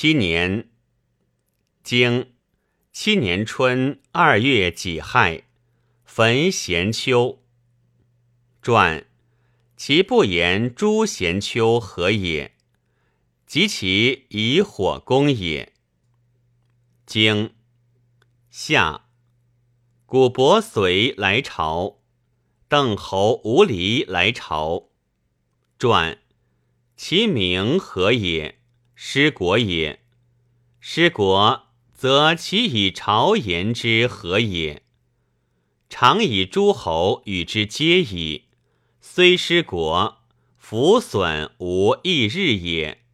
七年，经七年春二月己亥，焚咸丘。传其不言诸咸丘何也？及其以火攻也。经夏，古伯遂来朝，邓侯无离来朝。传其名何也？失国也。失国，则其以朝言之何也？常以诸侯与之皆矣。虽失国，弗损无一日也。